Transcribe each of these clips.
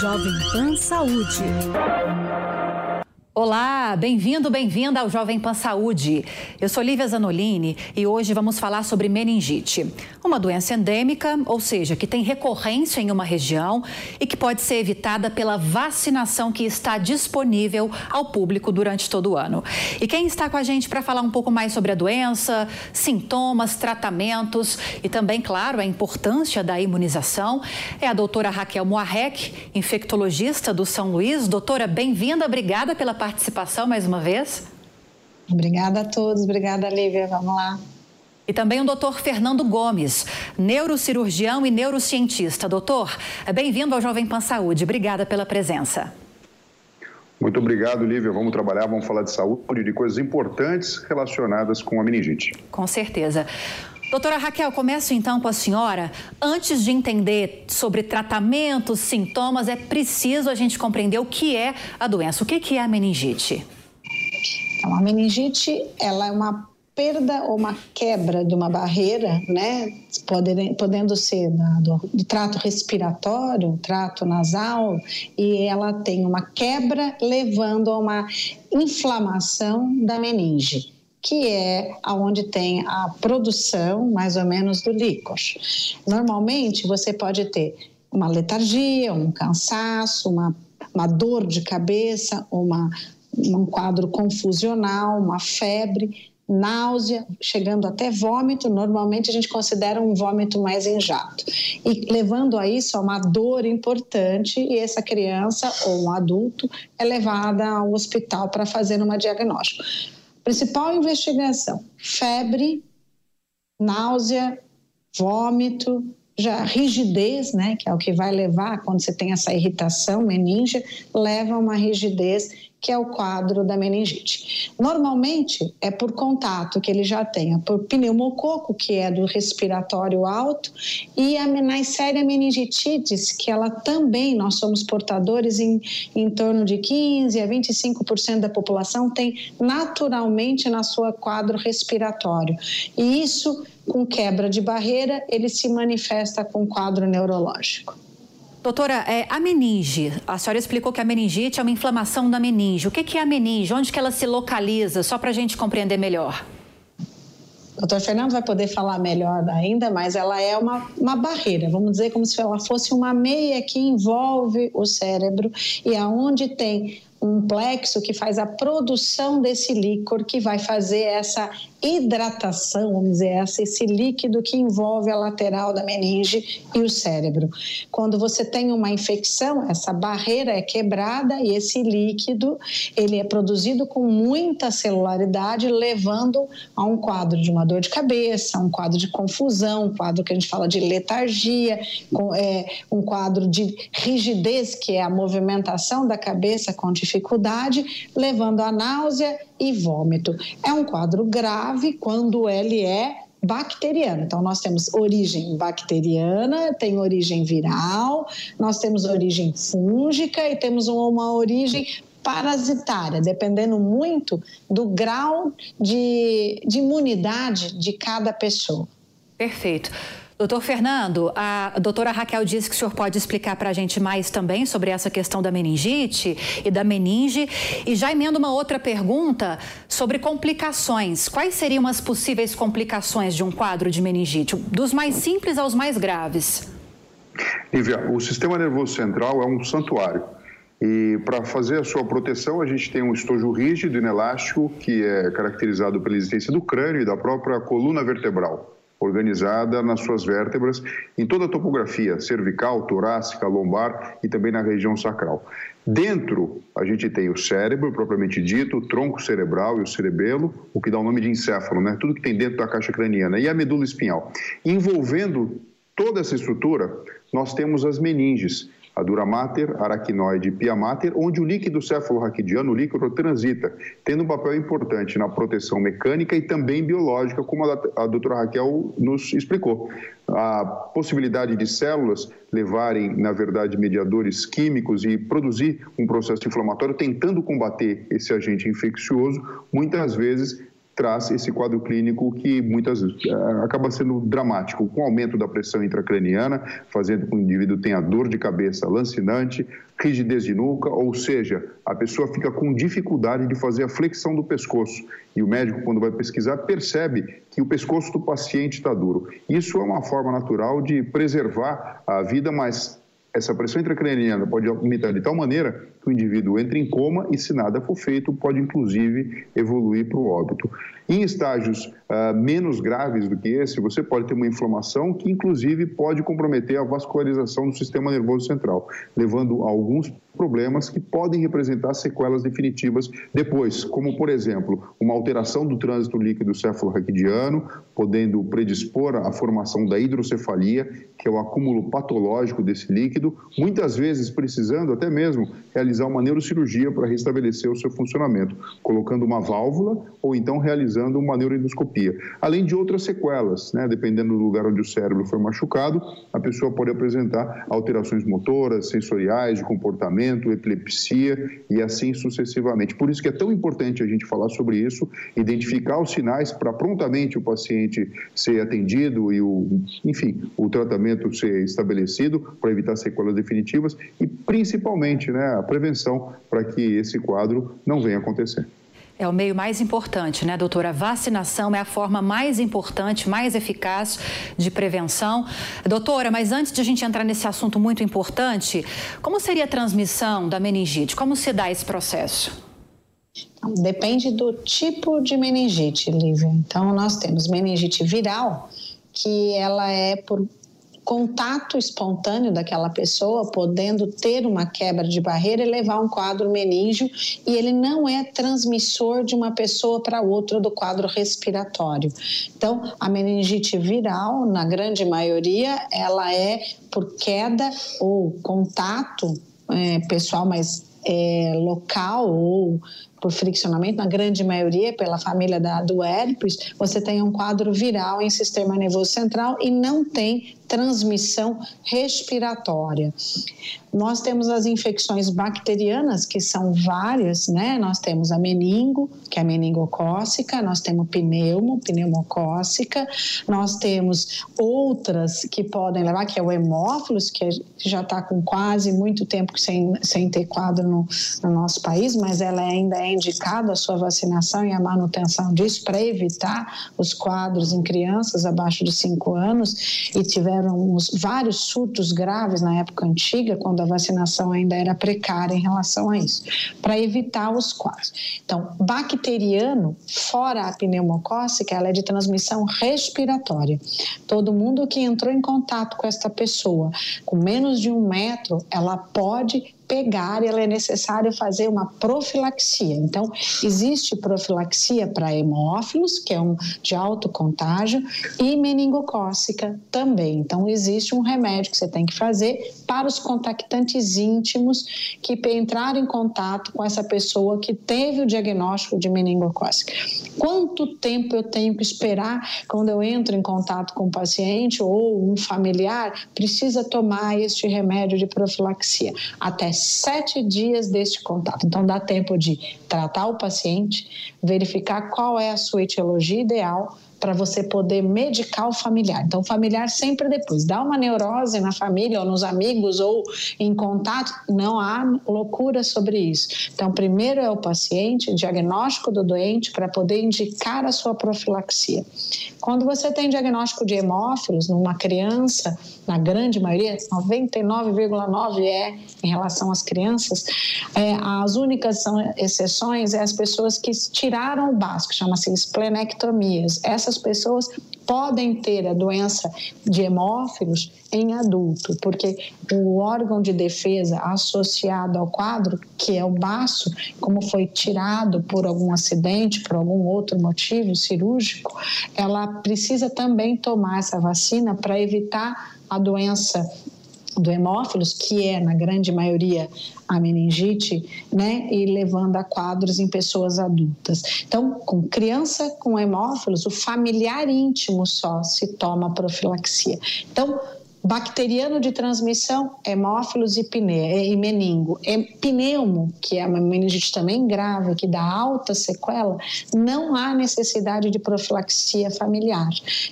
Jovem Pan Saúde. Olá, bem-vindo, bem-vinda ao Jovem Pan Saúde. Eu sou Lívia Zanolini e hoje vamos falar sobre meningite, uma doença endêmica, ou seja, que tem recorrência em uma região e que pode ser evitada pela vacinação que está disponível ao público durante todo o ano. E quem está com a gente para falar um pouco mais sobre a doença, sintomas, tratamentos e também, claro, a importância da imunização é a doutora Raquel Moarec, infectologista do São Luís. Doutora, bem-vinda, obrigada pela participação mais uma vez. Obrigada a todos, obrigada Lívia, vamos lá. E também o doutor Fernando Gomes, neurocirurgião e neurocientista. Doutor, bem-vindo ao Jovem Pan Saúde, obrigada pela presença. Muito obrigado, Lívia. Vamos trabalhar, vamos falar de saúde, de coisas importantes relacionadas com a meningite. Com certeza. Doutora Raquel, começo então com a senhora. Antes de entender sobre tratamentos, sintomas, é preciso a gente compreender o que é a doença. O que é a meningite? Então, a meningite, ela é uma perda ou uma quebra de uma barreira, né, podendo ser do, do, trato respiratório, trato nasal, e ela tem uma quebra levando a uma inflamação da meninge que é aonde tem a produção mais ou menos do líquor. Normalmente você pode ter uma letargia, um cansaço, uma, uma dor de cabeça, uma, um quadro confusional, uma febre, náusea, chegando até vômito. Normalmente a gente considera um vômito mais em jato. E levando a isso a uma dor importante, e essa criança ou um adulto é levada ao hospital para fazer uma diagnóstico. Principal investigação: febre, náusea, vômito, já rigidez, né, que é o que vai levar quando você tem essa irritação meninge, leva a uma rigidez que é o quadro da meningite. Normalmente é por contato que ele já tenha por pneumococo, que é do respiratório alto, e a Neisseria meningitidis, que ela também, nós somos portadores em, em torno de 15 a 25% da população tem naturalmente na sua quadro respiratório. E isso, com quebra de barreira, ele se manifesta com quadro neurológico. Doutora, é, a meninge, a senhora explicou que a meningite é uma inflamação da meninge. O que, que é a meninge? Onde que ela se localiza? Só para a gente compreender melhor. Doutor Fernando vai poder falar melhor ainda, mas ela é uma, uma barreira, vamos dizer como se ela fosse uma meia que envolve o cérebro e aonde tem um plexo que faz a produção desse líquor que vai fazer essa hidratação, vamos dizer, esse líquido que envolve a lateral da meninge e o cérebro. Quando você tem uma infecção, essa barreira é quebrada e esse líquido ele é produzido com muita celularidade, levando a um quadro de uma dor de cabeça, um quadro de confusão, um quadro que a gente fala de letargia, é, um quadro de rigidez, que é a movimentação da cabeça com dificuldade, levando a náusea e vômito. É um quadro grave quando ele é bacteriano. Então, nós temos origem bacteriana, tem origem viral, nós temos origem fúngica e temos uma origem parasitária, dependendo muito do grau de, de imunidade de cada pessoa. Perfeito. Doutor Fernando, a doutora Raquel disse que o senhor pode explicar para a gente mais também sobre essa questão da meningite e da meninge. E já emendo uma outra pergunta sobre complicações. Quais seriam as possíveis complicações de um quadro de meningite, dos mais simples aos mais graves? Lívia, o sistema nervoso central é um santuário. E para fazer a sua proteção, a gente tem um estojo rígido e inelástico, que é caracterizado pela existência do crânio e da própria coluna vertebral organizada nas suas vértebras, em toda a topografia cervical, torácica, lombar e também na região sacral. Dentro, a gente tem o cérebro, propriamente dito, o tronco cerebral e o cerebelo, o que dá o nome de encéfalo, né? tudo que tem dentro da caixa craniana, e a medula espinhal. Envolvendo toda essa estrutura, nós temos as meninges, a dura mater, aracnoide e pia mater, onde o líquido cefalorraquidiano, o líquido, transita, tendo um papel importante na proteção mecânica e também biológica, como a doutora Raquel nos explicou. A possibilidade de células levarem, na verdade, mediadores químicos e produzir um processo inflamatório tentando combater esse agente infeccioso, muitas vezes traz esse quadro clínico que muitas vezes eh, acaba sendo dramático, com aumento da pressão intracraniana, fazendo com que o indivíduo tenha dor de cabeça lancinante, rigidez de nuca, ou seja, a pessoa fica com dificuldade de fazer a flexão do pescoço. E o médico, quando vai pesquisar, percebe que o pescoço do paciente está duro. Isso é uma forma natural de preservar a vida, mas essa pressão intracraniana pode aumentar de tal maneira que o indivíduo entre em coma e, se nada for feito, pode inclusive evoluir para o óbito. Em estágios uh, menos graves do que esse, você pode ter uma inflamação que, inclusive, pode comprometer a vascularização do sistema nervoso central, levando a alguns problemas que podem representar sequelas definitivas depois, como, por exemplo, uma alteração do trânsito líquido cefalorraquidiano, podendo predispor à formação da hidrocefalia, que é o acúmulo patológico desse líquido, muitas vezes precisando até mesmo realizar uma neurocirurgia para restabelecer o seu funcionamento, colocando uma válvula ou então realizando uma neuroendoscopia. Além de outras sequelas, né? dependendo do lugar onde o cérebro foi machucado, a pessoa pode apresentar alterações motoras, sensoriais, de comportamento, epilepsia e assim sucessivamente. Por isso que é tão importante a gente falar sobre isso, identificar os sinais para prontamente o paciente ser atendido e o, enfim, o tratamento ser estabelecido para evitar sequelas definitivas e principalmente, né, a prevenção para que esse quadro não venha acontecer. É o meio mais importante, né, doutora? A vacinação é a forma mais importante, mais eficaz de prevenção. Doutora, mas antes de a gente entrar nesse assunto muito importante, como seria a transmissão da meningite? Como se dá esse processo? Depende do tipo de meningite, Lívia. Então, nós temos meningite viral, que ela é por contato espontâneo daquela pessoa, podendo ter uma quebra de barreira e levar um quadro meníngeo, e ele não é transmissor de uma pessoa para outra do quadro respiratório. Então, a meningite viral, na grande maioria, ela é por queda ou contato é, pessoal mais é, local ou por friccionamento, na grande maioria pela família da, do herpes, você tem um quadro viral em sistema nervoso central e não tem transmissão respiratória. Nós temos as infecções bacterianas, que são várias, né? Nós temos a meningo, que é a meningocócica, nós temos pneumo, pneumocócica, nós temos outras que podem levar, que é o hemófilos, que já está com quase muito tempo sem, sem ter quadro no, no nosso país, mas ela ainda é indicada a sua vacinação e a manutenção disso para evitar os quadros em crianças abaixo de 5 anos e tiveram vários surtos graves na época antiga, quando a vacinação ainda era precária em relação a isso, para evitar os quadros. Então, bacteriano, fora a pneumocócica, ela é de transmissão respiratória. Todo mundo que entrou em contato com esta pessoa com menos de um metro, ela pode pegar, ela é necessário fazer uma profilaxia. Então, existe profilaxia para hemófilos, que é um de alto contágio, e meningocócica também. Então, existe um remédio que você tem que fazer para os contactantes íntimos que entraram em contato com essa pessoa que teve o diagnóstico de meningocócica. Quanto tempo eu tenho que esperar quando eu entro em contato com o paciente ou um familiar precisa tomar este remédio de profilaxia? Até sete dias deste contato. Então, dá tempo de tratar o paciente, verificar qual é a sua etiologia ideal para você poder medicar o familiar. Então, o familiar sempre depois dá uma neurose na família ou nos amigos ou em contato, não há loucura sobre isso. Então, primeiro é o paciente, diagnóstico do doente para poder indicar a sua profilaxia. Quando você tem diagnóstico de hemófilos numa criança, na grande maioria, 99,9 é em relação às crianças, é, as únicas são exceções é as pessoas que tiraram o básico, chama-se esplenectomias. Essas essas pessoas podem ter a doença de hemófilos em adulto, porque o órgão de defesa associado ao quadro, que é o baço, como foi tirado por algum acidente, por algum outro motivo cirúrgico, ela precisa também tomar essa vacina para evitar a doença do hemófilos, que é, na grande maioria, a meningite, né, e levando a quadros em pessoas adultas. Então, com criança com hemófilos, o familiar íntimo só se toma profilaxia. Então, Bacteriano de transmissão, hemófilos e, pne, e meningo. E, pneumo, que é uma meningite também grave, que dá alta sequela, não há necessidade de profilaxia familiar.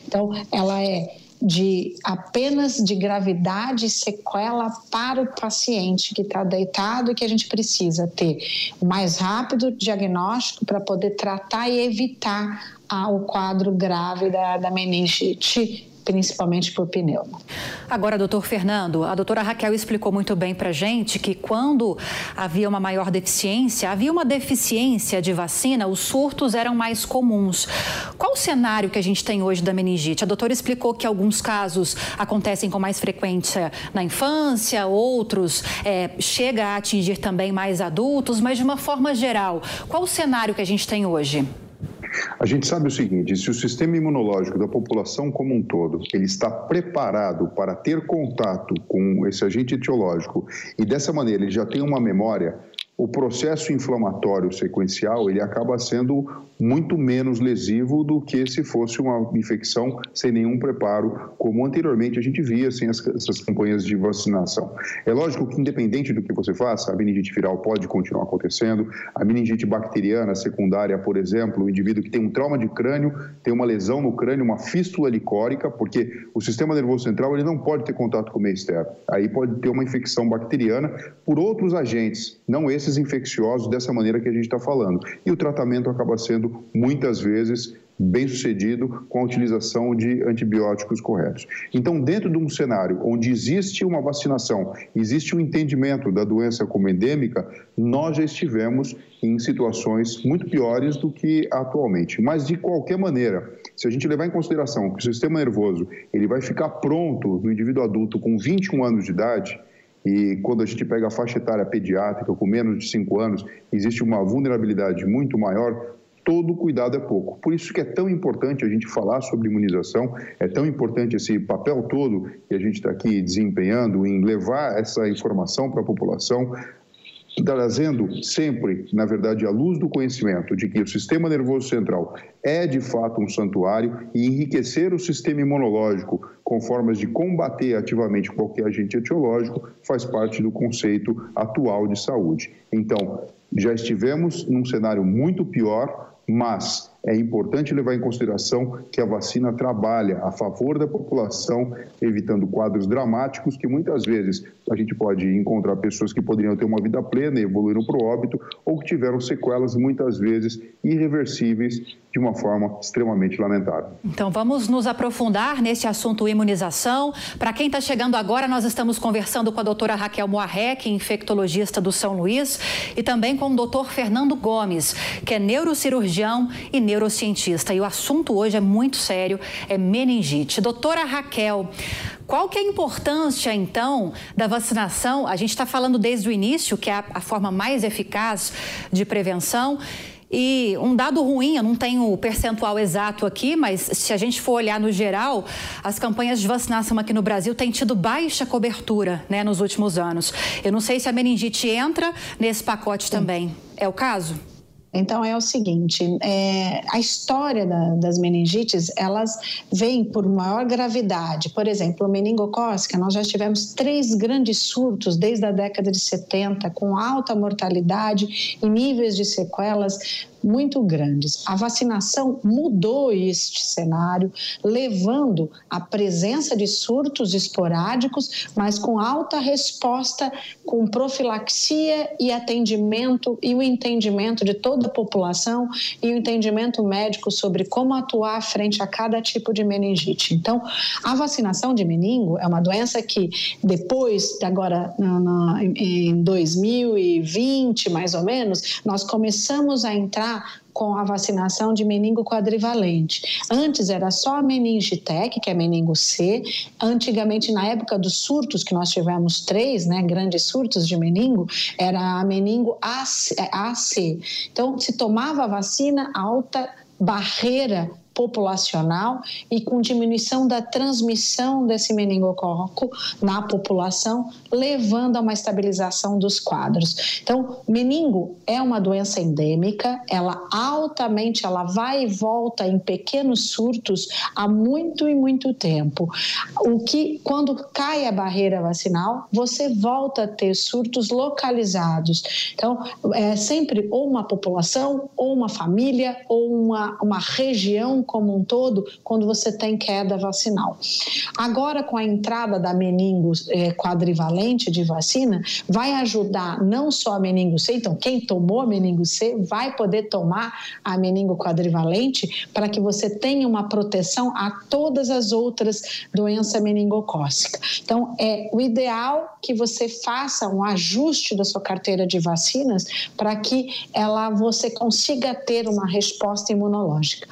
Então, ela é de apenas de gravidade e sequela para o paciente que está deitado e que a gente precisa ter mais rápido diagnóstico para poder tratar e evitar o quadro grave da, da meningite principalmente por pneuma. Agora, doutor Fernando, a doutora Raquel explicou muito bem para gente que quando havia uma maior deficiência, havia uma deficiência de vacina, os surtos eram mais comuns. Qual o cenário que a gente tem hoje da meningite? A doutora explicou que alguns casos acontecem com mais frequência na infância, outros é, chega a atingir também mais adultos, mas de uma forma geral, qual o cenário que a gente tem hoje? A gente sabe o seguinte, se o sistema imunológico da população como um todo, ele está preparado para ter contato com esse agente etiológico e dessa maneira ele já tem uma memória, o processo inflamatório sequencial ele acaba sendo muito menos lesivo do que se fosse uma infecção sem nenhum preparo, como anteriormente a gente via sem as, essas campanhas de vacinação. É lógico que, independente do que você faça, a meningite viral pode continuar acontecendo, a meningite bacteriana secundária, por exemplo, o indivíduo que tem um trauma de crânio, tem uma lesão no crânio, uma fístula licórica, porque o sistema nervoso central ele não pode ter contato com o meio externo. Aí pode ter uma infecção bacteriana por outros agentes, não esses infecciosos dessa maneira que a gente está falando. E o tratamento acaba sendo muitas vezes bem sucedido com a utilização de antibióticos corretos. Então, dentro de um cenário onde existe uma vacinação, existe um entendimento da doença como endêmica, nós já estivemos em situações muito piores do que atualmente. Mas, de qualquer maneira, se a gente levar em consideração que o sistema nervoso ele vai ficar pronto no indivíduo adulto com 21 anos de idade, e quando a gente pega a faixa etária pediátrica com menos de 5 anos, existe uma vulnerabilidade muito maior, todo cuidado é pouco. Por isso que é tão importante a gente falar sobre imunização, é tão importante esse papel todo que a gente está aqui desempenhando em levar essa informação para a população, trazendo sempre, na verdade, a luz do conhecimento de que o sistema nervoso central é de fato um santuário e enriquecer o sistema imunológico com formas de combater ativamente qualquer agente etiológico faz parte do conceito atual de saúde. Então, já estivemos num cenário muito pior, mas é importante levar em consideração que a vacina trabalha a favor da população, evitando quadros dramáticos que muitas vezes a gente pode encontrar pessoas que poderiam ter uma vida plena e evoluíram para o óbito ou que tiveram sequelas muitas vezes irreversíveis de uma forma extremamente lamentável. Então vamos nos aprofundar nesse assunto imunização. Para quem está chegando agora, nós estamos conversando com a doutora Raquel Moarrec, infectologista do São Luís, e também com o doutor Fernando Gomes, que é neurocirurgião e neurocientista. E o assunto hoje é muito sério, é meningite. Doutora Raquel, qual que é a importância, então, da vacinação? A gente está falando desde o início, que é a, a forma mais eficaz de prevenção. E um dado ruim, eu não tenho o percentual exato aqui, mas se a gente for olhar no geral, as campanhas de vacinação aqui no Brasil têm tido baixa cobertura né, nos últimos anos. Eu não sei se a meningite entra nesse pacote também. É o caso? Então é o seguinte, é, a história da, das meningites elas vêm por maior gravidade. Por exemplo, meningocócica, nós já tivemos três grandes surtos desde a década de 70 com alta mortalidade e níveis de sequelas muito grandes. A vacinação mudou este cenário, levando à presença de surtos esporádicos, mas com alta resposta, com profilaxia e atendimento e o entendimento de toda a população e o entendimento médico sobre como atuar frente a cada tipo de meningite. Então, a vacinação de meningo é uma doença que depois, agora em 2020 mais ou menos, nós começamos a entrar com a vacinação de meningo quadrivalente. Antes era só a meningitec, que é meningo C. Antigamente, na época dos surtos, que nós tivemos três, né, grandes surtos de meningo, era a meningo AC. Então, se tomava a vacina, alta barreira populacional e com diminuição da transmissão desse meningococo na população, levando a uma estabilização dos quadros. Então, meningo é uma doença endêmica, ela altamente, ela vai e volta em pequenos surtos há muito e muito tempo. O que, quando cai a barreira vacinal, você volta a ter surtos localizados. Então, é sempre ou uma população, ou uma família, ou uma, uma região como um todo, quando você tem queda vacinal. Agora, com a entrada da meningo é, quadrivalente de vacina, vai ajudar não só a meningo C, então quem tomou a meningo C vai poder tomar a meningo quadrivalente para que você tenha uma proteção a todas as outras doenças meningocócicas. Então, é o ideal que você faça um ajuste da sua carteira de vacinas para que ela você consiga ter uma resposta imunológica.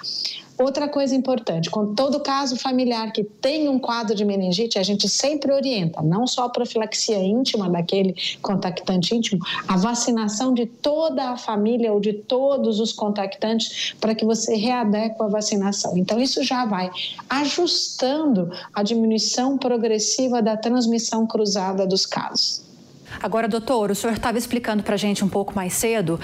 Outra coisa importante, com todo caso familiar que tem um quadro de meningite, a gente sempre orienta, não só a profilaxia íntima daquele contactante íntimo, a vacinação de toda a família ou de todos os contactantes para que você readeque a vacinação. Então, isso já vai ajustando a diminuição progressiva da transmissão cruzada dos casos. Agora, doutor, o senhor estava explicando para a gente um pouco mais cedo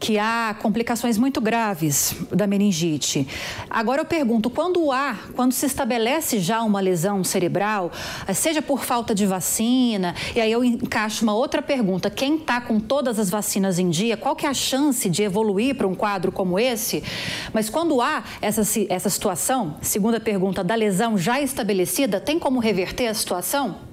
que há complicações muito graves da meningite. Agora eu pergunto, quando há, quando se estabelece já uma lesão cerebral, seja por falta de vacina, e aí eu encaixo uma outra pergunta, quem está com todas as vacinas em dia, qual que é a chance de evoluir para um quadro como esse? Mas quando há essa, essa situação, segunda pergunta, da lesão já estabelecida, tem como reverter a situação?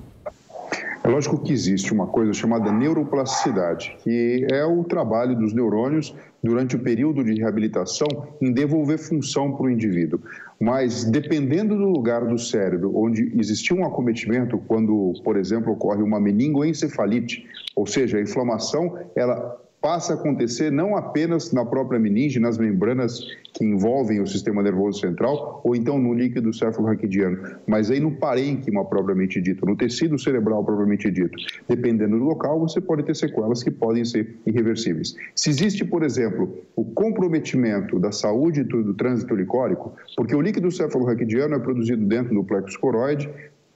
É lógico que existe uma coisa chamada neuroplasticidade, que é o trabalho dos neurônios durante o período de reabilitação em devolver função para o indivíduo. Mas dependendo do lugar do cérebro onde existiu um acometimento, quando, por exemplo, ocorre uma meningoencefalite, ou seja, a inflamação, ela passa a acontecer não apenas na própria meninge, nas membranas que envolvem o sistema nervoso central, ou então no líquido céfalo-raquidiano, mas aí no parênquima propriamente dito, no tecido cerebral propriamente dito. Dependendo do local, você pode ter sequelas que podem ser irreversíveis. Se existe, por exemplo, o comprometimento da saúde do trânsito licórico, porque o líquido céfalo-raquidiano é produzido dentro do plexo coroide,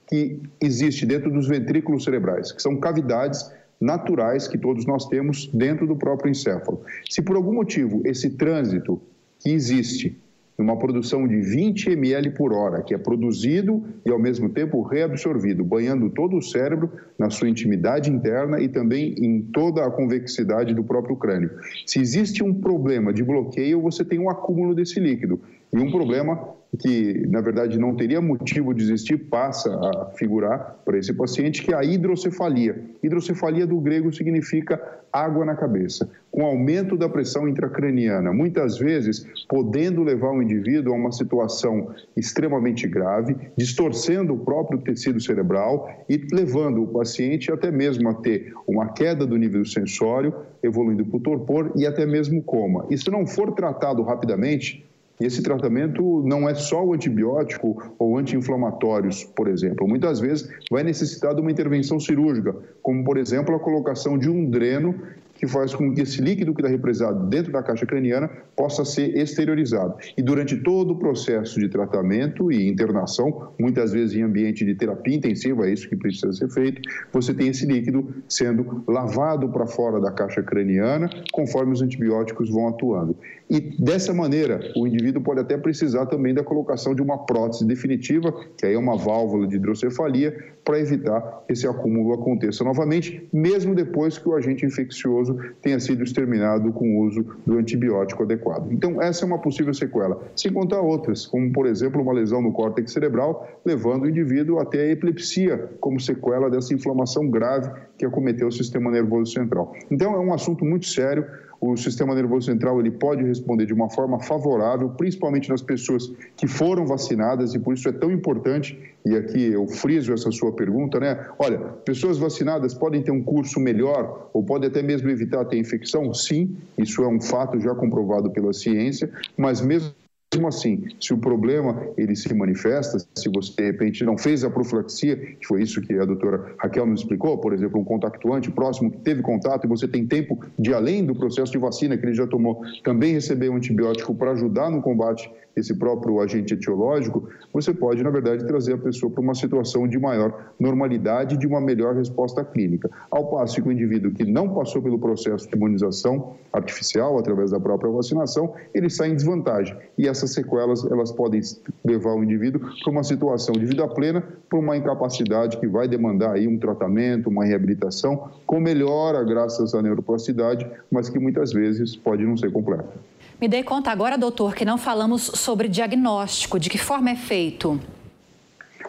que existe dentro dos ventrículos cerebrais, que são cavidades naturais que todos nós temos dentro do próprio encéfalo. Se por algum motivo esse trânsito que existe numa produção de 20 ml por hora, que é produzido e ao mesmo tempo reabsorvido, banhando todo o cérebro na sua intimidade interna e também em toda a convexidade do próprio crânio. Se existe um problema de bloqueio, você tem um acúmulo desse líquido. E um problema que, na verdade, não teria motivo de existir, passa a figurar para esse paciente, que é a hidrocefalia. Hidrocefalia do grego significa água na cabeça, com aumento da pressão intracraniana, muitas vezes podendo levar o indivíduo a uma situação extremamente grave, distorcendo o próprio tecido cerebral e levando o paciente até mesmo a ter uma queda do nível sensório, evoluindo para o torpor e até mesmo coma. E se não for tratado rapidamente, e esse tratamento não é só o antibiótico ou anti-inflamatórios, por exemplo. Muitas vezes vai necessitar de uma intervenção cirúrgica, como, por exemplo, a colocação de um dreno que faz com que esse líquido que está represado dentro da caixa craniana possa ser exteriorizado. E durante todo o processo de tratamento e internação, muitas vezes em ambiente de terapia intensiva, é isso que precisa ser feito, você tem esse líquido sendo lavado para fora da caixa craniana conforme os antibióticos vão atuando. E dessa maneira, o indivíduo pode até precisar também da colocação de uma prótese definitiva, que aí é uma válvula de hidrocefalia, para evitar que esse acúmulo aconteça novamente, mesmo depois que o agente infeccioso tenha sido exterminado com o uso do antibiótico adequado. Então, essa é uma possível sequela, sem contar outras, como, por exemplo, uma lesão no córtex cerebral, levando o indivíduo até a epilepsia, como sequela dessa inflamação grave que acometeu o sistema nervoso central. Então, é um assunto muito sério o sistema nervoso central ele pode responder de uma forma favorável, principalmente nas pessoas que foram vacinadas, e por isso é tão importante, e aqui eu friso essa sua pergunta, né? Olha, pessoas vacinadas podem ter um curso melhor ou podem até mesmo evitar ter infecção? Sim, isso é um fato já comprovado pela ciência, mas mesmo mesmo assim, se o problema ele se manifesta, se você de repente não fez a profilaxia, que foi isso que a doutora Raquel nos explicou, por exemplo, um contactuante próximo que teve contato e você tem tempo de além do processo de vacina que ele já tomou, também receber um antibiótico para ajudar no combate esse próprio agente etiológico, você pode, na verdade, trazer a pessoa para uma situação de maior normalidade de uma melhor resposta clínica. Ao passo que o indivíduo que não passou pelo processo de imunização artificial, através da própria vacinação, ele sai em desvantagem. E essas sequelas, elas podem levar o indivíduo para uma situação de vida plena, para uma incapacidade que vai demandar aí um tratamento, uma reabilitação, com melhora graças à neuroplasticidade, mas que muitas vezes pode não ser completa. Me dei conta agora, doutor, que não falamos sobre diagnóstico. De que forma é feito?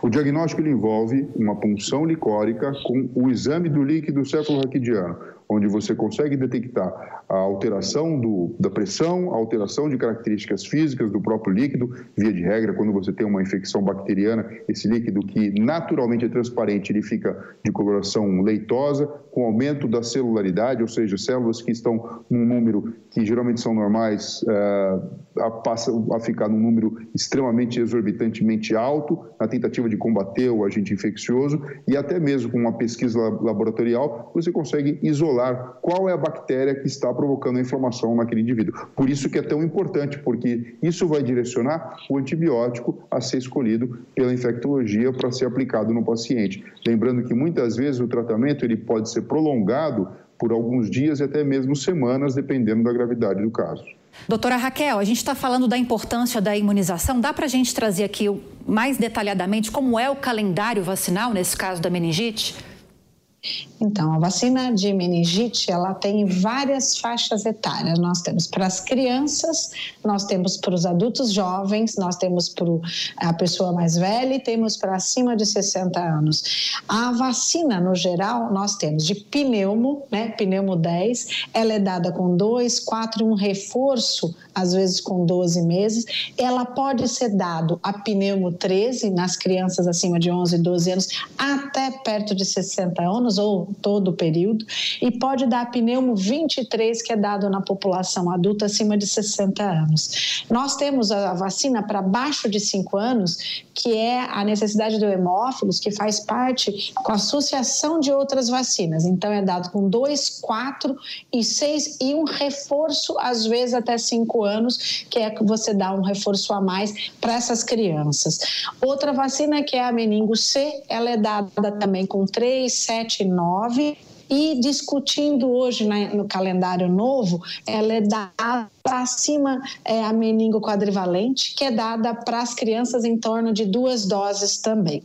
O diagnóstico envolve uma punção licórica com o exame do líquido cefalorraquidiano, onde você consegue detectar a alteração do, da pressão, a alteração de características físicas do próprio líquido. Via de regra, quando você tem uma infecção bacteriana, esse líquido que naturalmente é transparente, ele fica de coloração leitosa, com aumento da celularidade, ou seja, células que estão num número que geralmente são normais, uh, a, a ficar num número extremamente exorbitantemente alto, na tentativa de combater o agente infeccioso, e até mesmo com uma pesquisa laboratorial, você consegue isolar qual é a bactéria que está provocando a inflamação naquele indivíduo. Por isso que é tão importante, porque isso vai direcionar o antibiótico a ser escolhido pela infectologia para ser aplicado no paciente. Lembrando que muitas vezes o tratamento ele pode ser prolongado por alguns dias e até mesmo semanas, dependendo da gravidade do caso. Doutora Raquel, a gente está falando da importância da imunização. Dá para a gente trazer aqui mais detalhadamente como é o calendário vacinal nesse caso da meningite? Então, a vacina de meningite, ela tem várias faixas etárias. Nós temos para as crianças, nós temos para os adultos jovens, nós temos para a pessoa mais velha e temos para acima de 60 anos. A vacina, no geral, nós temos de pneumo, né, pneumo 10, ela é dada com 2, 4 e um reforço, às vezes com 12 meses. Ela pode ser dado a pneumo 13 nas crianças acima de 11, 12 anos, até perto de 60 anos ou todo o período, e pode dar pneumo 23, que é dado na população adulta acima de 60 anos. Nós temos a vacina para baixo de 5 anos, que é a necessidade do hemófilos, que faz parte com associação de outras vacinas. Então, é dado com 2, 4 e 6 e um reforço, às vezes até 5 anos, que é que você dá um reforço a mais para essas crianças. Outra vacina, que é a meningo C, ela é dada também com 3, 7 e 9 e discutindo hoje no calendário novo, ela é dada acima é, a meningo quadrivalente, que é dada para as crianças em torno de duas doses também.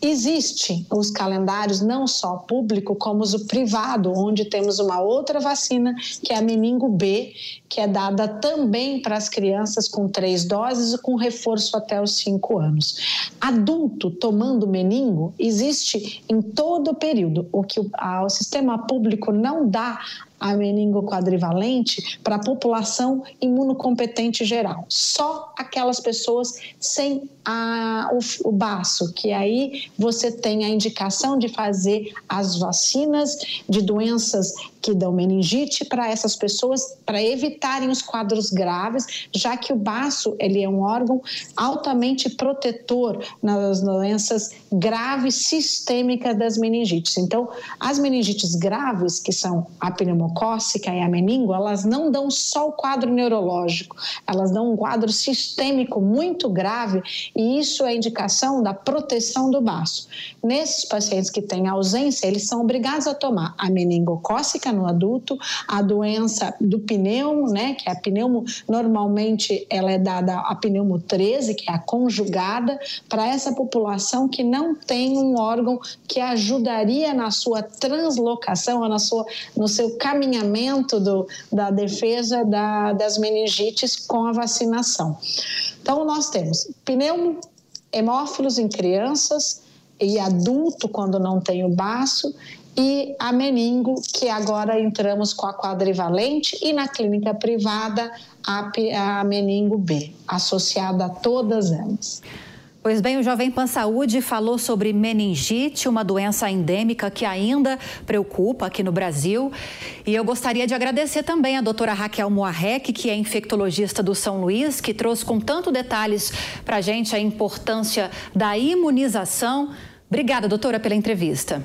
Existem os calendários não só público, como o privado, onde temos uma outra vacina, que é a meningo B, que é dada também para as crianças com três doses e com reforço até os cinco anos. Adulto tomando meningo existe em todo o período. O que o, a, o sistema público não dá a meningo quadrivalente para a população imunocompetente geral. Só aquelas pessoas sem a, o, o baço, que aí você tem a indicação de fazer as vacinas de doenças que dão meningite para essas pessoas para evitarem os quadros graves, já que o baço ele é um órgão altamente protetor nas doenças graves sistêmicas das meningites. Então, as meningites graves, que são a pneumocócica e a meningo, elas não dão só o quadro neurológico, elas dão um quadro sistêmico muito grave e isso é indicação da proteção do baço. Nesses pacientes que têm ausência, eles são obrigados a tomar a meningocócica no adulto, a doença do pneumo, né, que é a pneumo, normalmente ela é dada a pneumo 13, que é a conjugada, para essa população que não tem um órgão que ajudaria na sua translocação, na sua, no seu caminhamento do, da defesa da, das meningites com a vacinação. Então, nós temos pneumo, hemófilos em crianças e adulto quando não tem o baço e a meningo, que agora entramos com a quadrivalente, e na clínica privada a, a meningo B, associada a todas elas. Pois bem, o Jovem Pan Saúde falou sobre meningite, uma doença endêmica que ainda preocupa aqui no Brasil. E eu gostaria de agradecer também a doutora Raquel Moarec, que é infectologista do São Luís, que trouxe com tanto detalhes para a gente a importância da imunização. Obrigada, doutora, pela entrevista.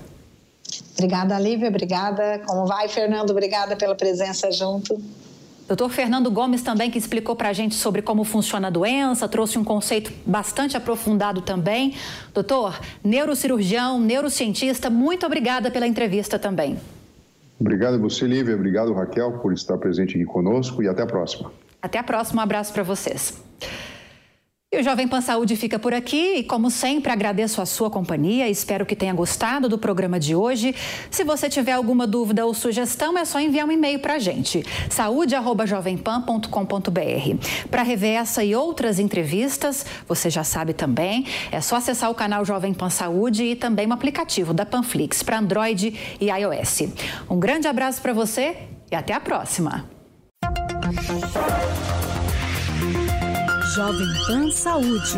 Obrigada, Lívia. Obrigada. Como vai, Fernando? Obrigada pela presença junto. Doutor Fernando Gomes também, que explicou para a gente sobre como funciona a doença, trouxe um conceito bastante aprofundado também. Doutor, neurocirurgião, neurocientista, muito obrigada pela entrevista também. Obrigado a você, Lívia. Obrigado, Raquel, por estar presente aqui conosco e até a próxima. Até a próxima. Um abraço para vocês. E o Jovem Pan Saúde fica por aqui e, como sempre, agradeço a sua companhia. Espero que tenha gostado do programa de hoje. Se você tiver alguma dúvida ou sugestão, é só enviar um e-mail para a gente: saúde@jovempan.com.br. Para rever essa e outras entrevistas, você já sabe também, é só acessar o canal Jovem Pan Saúde e também o aplicativo da Panflix para Android e iOS. Um grande abraço para você e até a próxima. Jovem Pan Saúde.